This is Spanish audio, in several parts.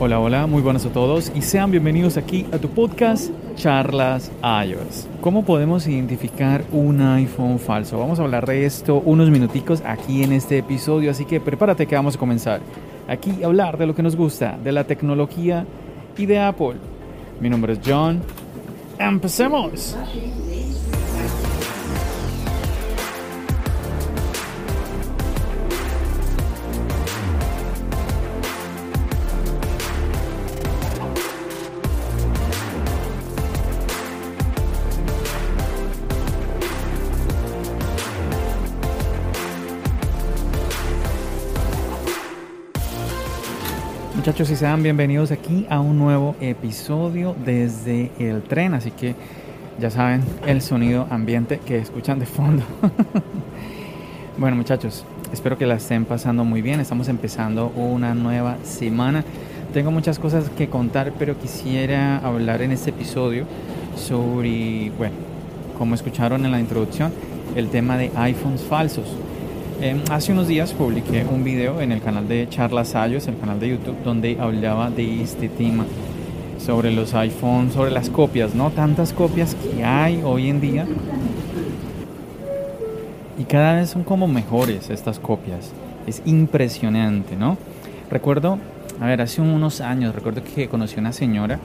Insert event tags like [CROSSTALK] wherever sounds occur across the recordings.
Hola, hola, muy buenas a todos y sean bienvenidos aquí a tu podcast Charlas iOS. ¿Cómo podemos identificar un iPhone falso? Vamos a hablar de esto unos minuticos aquí en este episodio, así que prepárate que vamos a comenzar. Aquí hablar de lo que nos gusta, de la tecnología y de Apple. Mi nombre es John. ¡Empecemos! Muchachos y sean bienvenidos aquí a un nuevo episodio desde el tren, así que ya saben el sonido ambiente que escuchan de fondo. [LAUGHS] bueno muchachos, espero que la estén pasando muy bien, estamos empezando una nueva semana. Tengo muchas cosas que contar, pero quisiera hablar en este episodio sobre, bueno, como escucharon en la introducción, el tema de iPhones falsos. Eh, hace unos días publiqué un video en el canal de Charlas Ayos, el canal de YouTube, donde hablaba de este tema sobre los iPhones, sobre las copias, ¿no? Tantas copias que hay hoy en día. Y cada vez son como mejores estas copias. Es impresionante, ¿no? Recuerdo, a ver, hace unos años, recuerdo que conocí una señora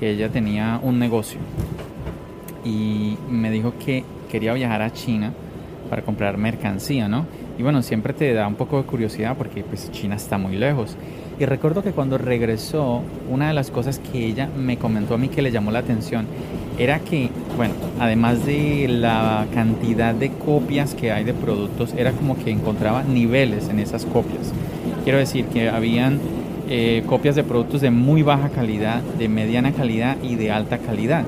que ella tenía un negocio y me dijo que quería viajar a China para comprar mercancía, ¿no? Y bueno, siempre te da un poco de curiosidad porque pues China está muy lejos. Y recuerdo que cuando regresó, una de las cosas que ella me comentó a mí que le llamó la atención era que, bueno, además de la cantidad de copias que hay de productos, era como que encontraba niveles en esas copias. Quiero decir que habían eh, copias de productos de muy baja calidad, de mediana calidad y de alta calidad.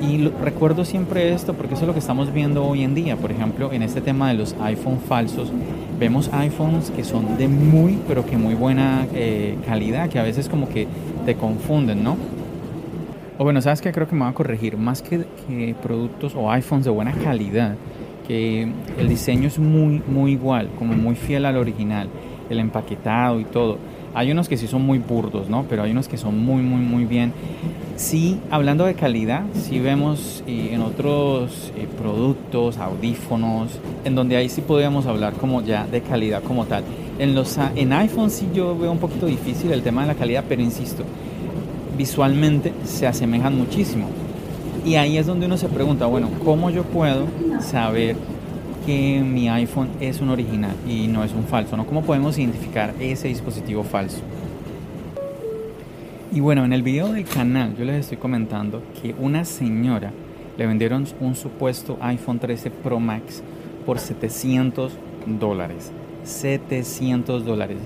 Y recuerdo siempre esto porque eso es lo que estamos viendo hoy en día. Por ejemplo, en este tema de los iPhone falsos, vemos iPhones que son de muy, pero que muy buena eh, calidad, que a veces como que te confunden, ¿no? O bueno, sabes que creo que me va a corregir, más que, que productos o iPhones de buena calidad, que el diseño es muy, muy igual, como muy fiel al original, el empaquetado y todo. Hay unos que sí son muy burdos, ¿no? Pero hay unos que son muy, muy, muy bien. Sí, hablando de calidad, sí vemos eh, en otros eh, productos, audífonos, en donde ahí sí podríamos hablar como ya de calidad como tal. En, los, en iPhone sí yo veo un poquito difícil el tema de la calidad, pero insisto, visualmente se asemejan muchísimo. Y ahí es donde uno se pregunta, bueno, ¿cómo yo puedo saber que mi iPhone es un original y no es un falso. ¿Cómo podemos identificar ese dispositivo falso? Y bueno, en el video del canal yo les estoy comentando que una señora le vendieron un supuesto iPhone 13 Pro Max por 700 dólares. 700 dólares.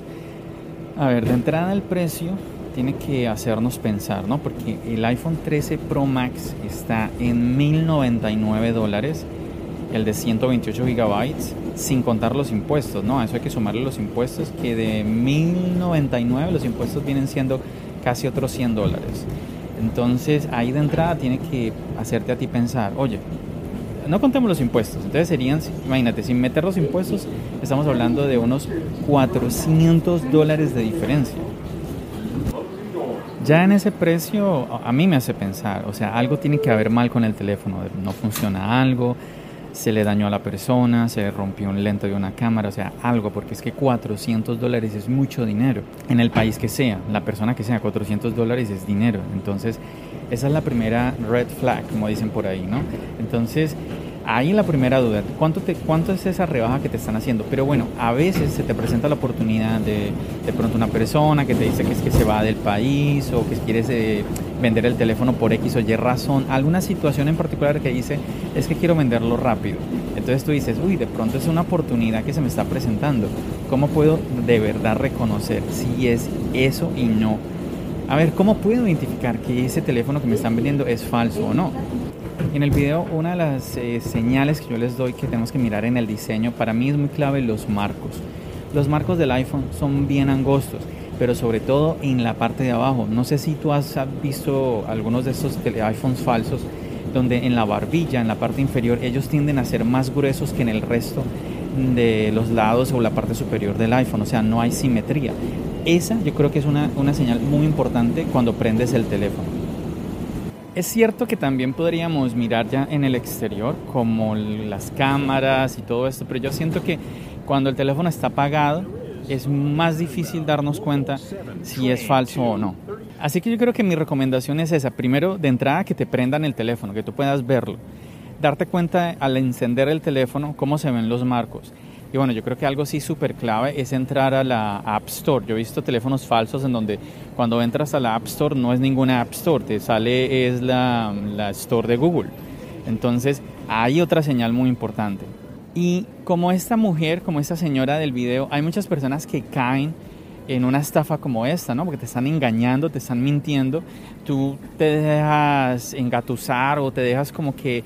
A ver, de entrada el precio tiene que hacernos pensar, ¿no? Porque el iPhone 13 Pro Max está en 1099 dólares el de 128 gigabytes, sin contar los impuestos, ¿no? A eso hay que sumarle los impuestos, que de 1099 los impuestos vienen siendo casi otros 100 dólares. Entonces ahí de entrada tiene que hacerte a ti pensar, oye, no contemos los impuestos, entonces serían, imagínate, sin meter los impuestos, estamos hablando de unos 400 dólares de diferencia. Ya en ese precio a mí me hace pensar, o sea, algo tiene que haber mal con el teléfono, no funciona algo, se le dañó a la persona, se rompió un lente de una cámara, o sea, algo, porque es que 400 dólares es mucho dinero. En el país que sea, la persona que sea, 400 dólares es dinero. Entonces, esa es la primera red flag, como dicen por ahí, ¿no? Entonces, Ahí la primera duda, ¿cuánto, te, ¿cuánto es esa rebaja que te están haciendo? Pero bueno, a veces se te presenta la oportunidad de de pronto una persona que te dice que es que se va del país o que quieres eh, vender el teléfono por X o Y razón, alguna situación en particular que dice es que quiero venderlo rápido. Entonces tú dices, uy, de pronto es una oportunidad que se me está presentando. ¿Cómo puedo de verdad reconocer si es eso y no? A ver, ¿cómo puedo identificar que ese teléfono que me están vendiendo es falso o no? En el video, una de las eh, señales que yo les doy que tenemos que mirar en el diseño, para mí es muy clave los marcos. Los marcos del iPhone son bien angostos, pero sobre todo en la parte de abajo. No sé si tú has visto algunos de estos iPhones falsos donde en la barbilla, en la parte inferior, ellos tienden a ser más gruesos que en el resto de los lados o la parte superior del iPhone, o sea, no hay simetría. Esa yo creo que es una, una señal muy importante cuando prendes el teléfono. Es cierto que también podríamos mirar ya en el exterior, como las cámaras y todo esto, pero yo siento que cuando el teléfono está apagado es más difícil darnos cuenta si es falso o no. Así que yo creo que mi recomendación es esa. Primero, de entrada, que te prendan el teléfono, que tú puedas verlo. Darte cuenta al encender el teléfono cómo se ven los marcos. Y bueno, yo creo que algo sí súper clave es entrar a la App Store. Yo he visto teléfonos falsos en donde cuando entras a la App Store no es ninguna App Store, te sale es la, la Store de Google. Entonces hay otra señal muy importante. Y como esta mujer, como esta señora del video, hay muchas personas que caen en una estafa como esta, ¿no? Porque te están engañando, te están mintiendo, tú te dejas engatusar o te dejas como que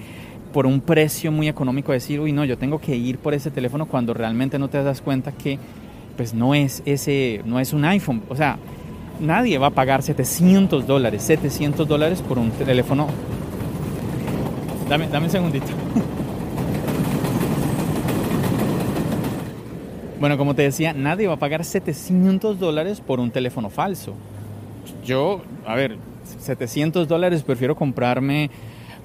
por un precio muy económico decir, uy, no, yo tengo que ir por ese teléfono cuando realmente no te das cuenta que pues no es ese, no es un iPhone. O sea, nadie va a pagar 700 dólares, 700 dólares por un teléfono. Dame, dame un segundito. [LAUGHS] Bueno, como te decía, nadie va a pagar 700 dólares por un teléfono falso. Yo, a ver, 700 dólares prefiero comprarme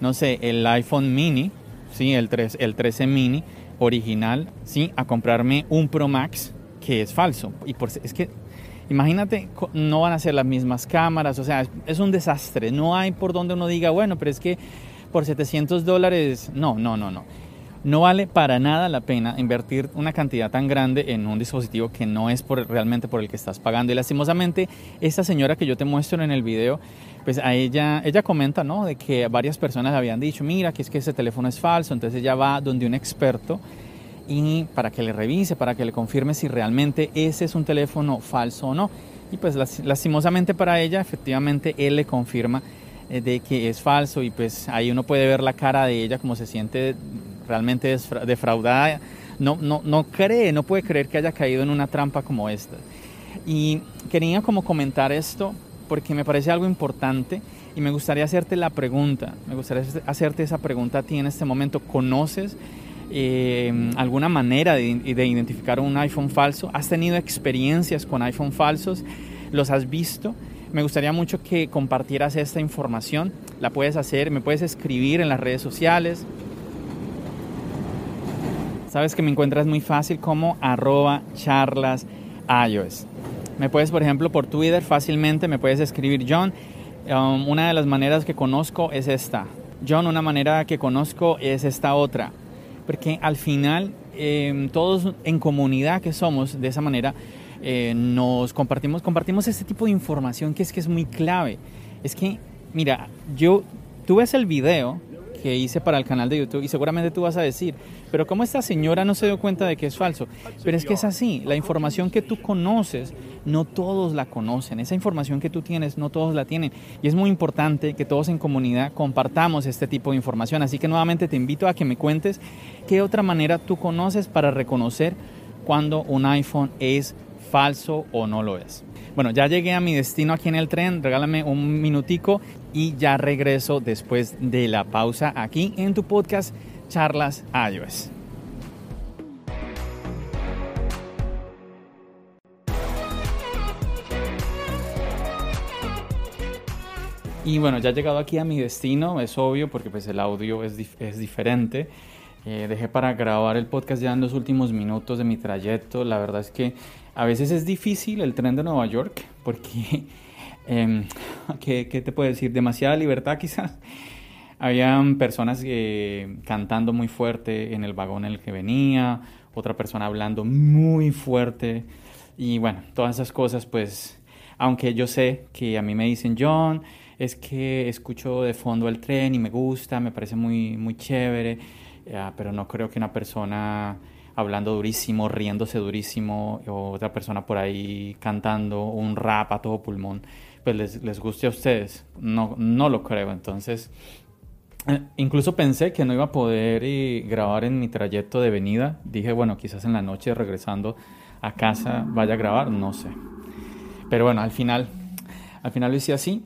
no sé, el iPhone mini, ¿sí? el, 3, el 13 mini original, ¿sí? a comprarme un Pro Max que es falso. Y por, es que, imagínate, no van a ser las mismas cámaras, o sea, es, un desastre. No hay por donde uno diga, bueno, pero es que por 700 dólares, no, no, no, no. No vale para nada la pena invertir una cantidad tan grande en un dispositivo que no es por, realmente por el que estás pagando. Y lastimosamente, esta señora que yo te muestro en el video, pues a ella, ella comenta, ¿no? De que varias personas habían dicho, mira, que es que ese teléfono es falso, entonces ella va donde un experto y para que le revise, para que le confirme si realmente ese es un teléfono falso o no. Y pues lastimosamente para ella, efectivamente, él le confirma eh, de que es falso y pues ahí uno puede ver la cara de ella como se siente realmente defraudada. No, no, no cree, no puede creer que haya caído en una trampa como esta. Y quería como comentar esto porque me parece algo importante y me gustaría hacerte la pregunta, me gustaría hacerte esa pregunta a ti en este momento. ¿Conoces eh, alguna manera de, de, identificar un iPhone falso? ¿Has tenido experiencias con iPhone falsos? ¿Los has visto? Me gustaría mucho que compartieras esta información. La puedes hacer, me puedes escribir en las redes sociales. Sabes que me encuentras muy fácil como arroba charlas iOS. Me puedes, por ejemplo, por Twitter fácilmente, me puedes escribir John. Um, una de las maneras que conozco es esta. John, una manera que conozco es esta otra. Porque al final, em, todos en comunidad que somos, de esa manera, eh, nos compartimos, compartimos este tipo de información que es que es muy clave. Es que, mira, yo, tú ves el video que hice para el canal de YouTube y seguramente tú vas a decir, pero ¿cómo esta señora no se dio cuenta de que es falso? Pero es que es así, la información que tú conoces, no todos la conocen, esa información que tú tienes, no todos la tienen. Y es muy importante que todos en comunidad compartamos este tipo de información. Así que nuevamente te invito a que me cuentes qué otra manera tú conoces para reconocer cuando un iPhone es falso o no lo es. Bueno, ya llegué a mi destino aquí en el tren, regálame un minutico y ya regreso después de la pausa aquí en tu podcast Charlas iOS. Y bueno, ya he llegado aquí a mi destino, es obvio porque pues el audio es, es diferente. Eh, dejé para grabar el podcast ya en los últimos minutos de mi trayecto. La verdad es que a veces es difícil el tren de Nueva York porque, [LAUGHS] [LAUGHS] ¿qué, ¿qué, te puedo decir? Demasiada libertad [LAUGHS] quizás. Habían personas eh, cantando muy fuerte en el vagón en el que venía, otra persona hablando muy fuerte y bueno, todas esas cosas pues, aunque yo sé que a mí me dicen John, es que escucho de fondo el tren y me gusta, me parece muy, muy chévere, pero no creo que una persona hablando durísimo, riéndose durísimo, o otra persona por ahí cantando un rap a todo pulmón, pues les, les guste a ustedes. No, no lo creo. Entonces, eh, incluso pensé que no iba a poder eh, grabar en mi trayecto de venida. Dije, bueno, quizás en la noche regresando a casa vaya a grabar, no sé. Pero bueno, al final, al final lo hice así.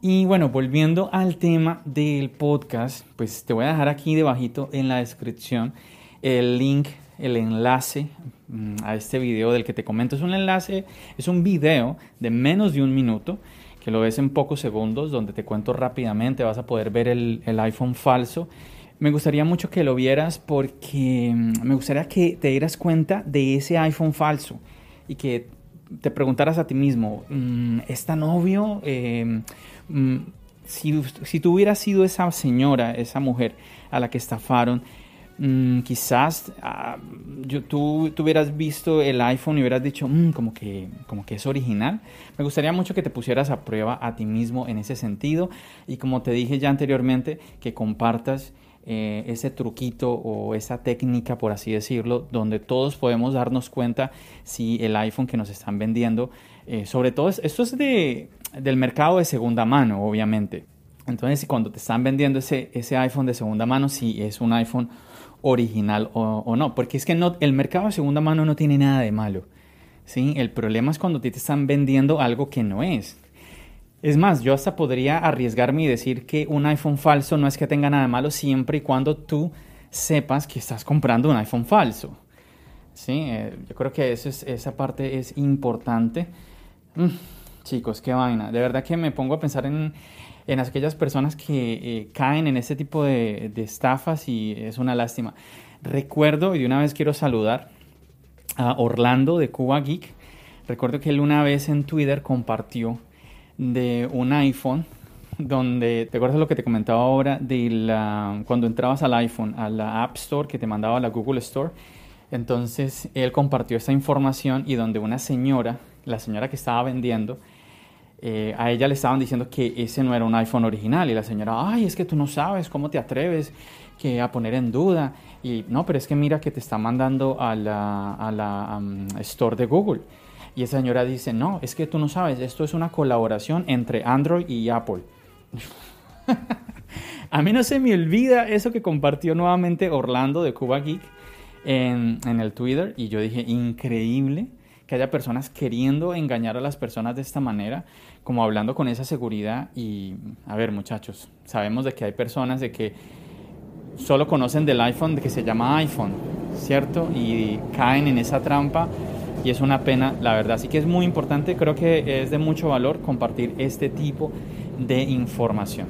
Y bueno, volviendo al tema del podcast, pues te voy a dejar aquí debajito en la descripción el link, el enlace mm, a este video del que te comento. Es un enlace, es un video de menos de un minuto que lo ves en pocos segundos, donde te cuento rápidamente, vas a poder ver el, el iPhone falso. Me gustaría mucho que lo vieras porque mm, me gustaría que te dieras cuenta de ese iPhone falso y que te preguntaras a ti mismo, mm, ¿es tan obvio? Eh, si, si tú hubieras sido esa señora, esa mujer a la que estafaron, Mm, quizás ah, yo, tú, hubieras visto el iPhone y hubieras dicho, mm, como, que, como que es original. Me gustaría mucho que te pusieras a prueba a ti mismo en ese sentido y como te dije ya anteriormente, que compartas eh, ese truquito o esa técnica, por así decirlo, donde todos podemos darnos cuenta si el iPhone que nos están vendiendo, eh, sobre todo esto es de, del mercado de segunda mano, obviamente. Entonces, cuando te están vendiendo ese, ese iPhone de segunda mano, si es un iPhone original o, no, porque es que no, el mercado de segunda mano no tiene nada de malo. ¿sí? El problema es cuando te están vendiendo algo que no es. Es más, yo hasta podría arriesgarme y decir que un iPhone falso no es que tenga nada de malo siempre y cuando tú sepas que estás comprando un iPhone falso. Sí, eh, yo creo que esa parte es importante. Mm, chicos, qué vaina. De verdad que me pongo a pensar en, en aquellas personas que eh, caen en ese tipo de, estafas y es una lástima. Recuerdo, y de una vez quiero saludar a Orlando de Cuba Geek. Recuerdo que él una vez en Twitter compartió de un iPhone donde, ¿te acuerdas lo que te comentaba ahora de la, cuando entrabas al iPhone, a la App Store que te mandaba la Google Store? Entonces él compartió esa información y donde una señora, la señora que estaba vendiendo, eh, a ella le estaban diciendo que ese no era un iPhone original y la señora, ay, es que tú no sabes, ¿cómo te atreves que a poner en duda? Y no, pero es que mira que te está mandando a la, a store de Google. Y esa señora dice, no, es que tú no sabes, esto es una colaboración entre Android y Apple. [LAUGHS] a mí no se me olvida eso que compartió nuevamente Orlando de Cuba Geek en, en el Twitter y yo dije, increíble que haya personas queriendo engañar a las personas de esta manera, como hablando con esa seguridad y, a ver muchachos, sabemos de que hay personas de que solo conocen del iPhone que se llama iPhone, ¿cierto? Y caen en esa trampa y es una pena, la verdad. Así que es muy importante, creo que es de mucho valor compartir este tipo de información.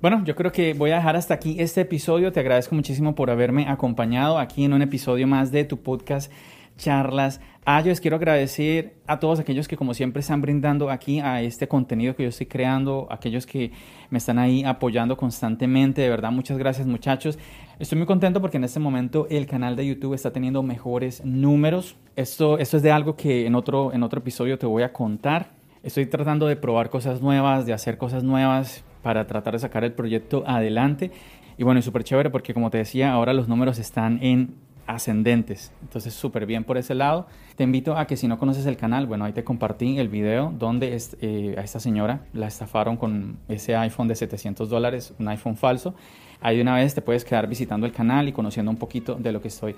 Bueno, yo creo que voy a dejar hasta aquí este episodio. Te agradezco muchísimo por haberme acompañado aquí en un episodio más de tu podcast charlas. Ah, yo les quiero agradecer a todos aquellos que como siempre están brindando aquí a este contenido que yo estoy creando, aquellos que me están ahí apoyando constantemente, de verdad muchas gracias muchachos. Estoy muy contento porque en este momento el canal de YouTube está teniendo mejores números. Esto, esto es de algo que en otro, en otro episodio te voy a contar. Estoy tratando de probar cosas nuevas, de hacer cosas nuevas para tratar de sacar el proyecto adelante. Y bueno, es súper chévere porque como te decía, ahora los números están en ascendentes. Entonces, súper bien por ese lado. Te invito a que si no conoces el canal, bueno, ahí te compartí el video donde eh, a esta señora la estafaron con ese iPhone de 700 dólares, un iPhone falso. Ahí de una vez te puedes quedar visitando el canal y conociendo un poquito de lo que estoy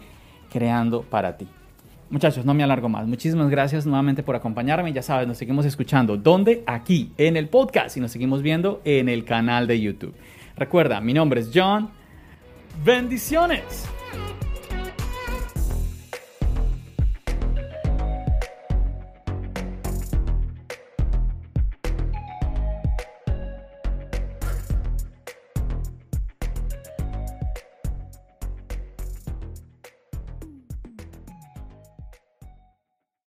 creando para ti. Muchachos, no me alargo más. Muchísimas gracias nuevamente por acompañarme. Ya sabes, nos seguimos escuchando. ¿Dónde? Aquí, en el podcast y nos seguimos viendo en el canal de YouTube. Recuerda, mi nombre es John. Bendiciones.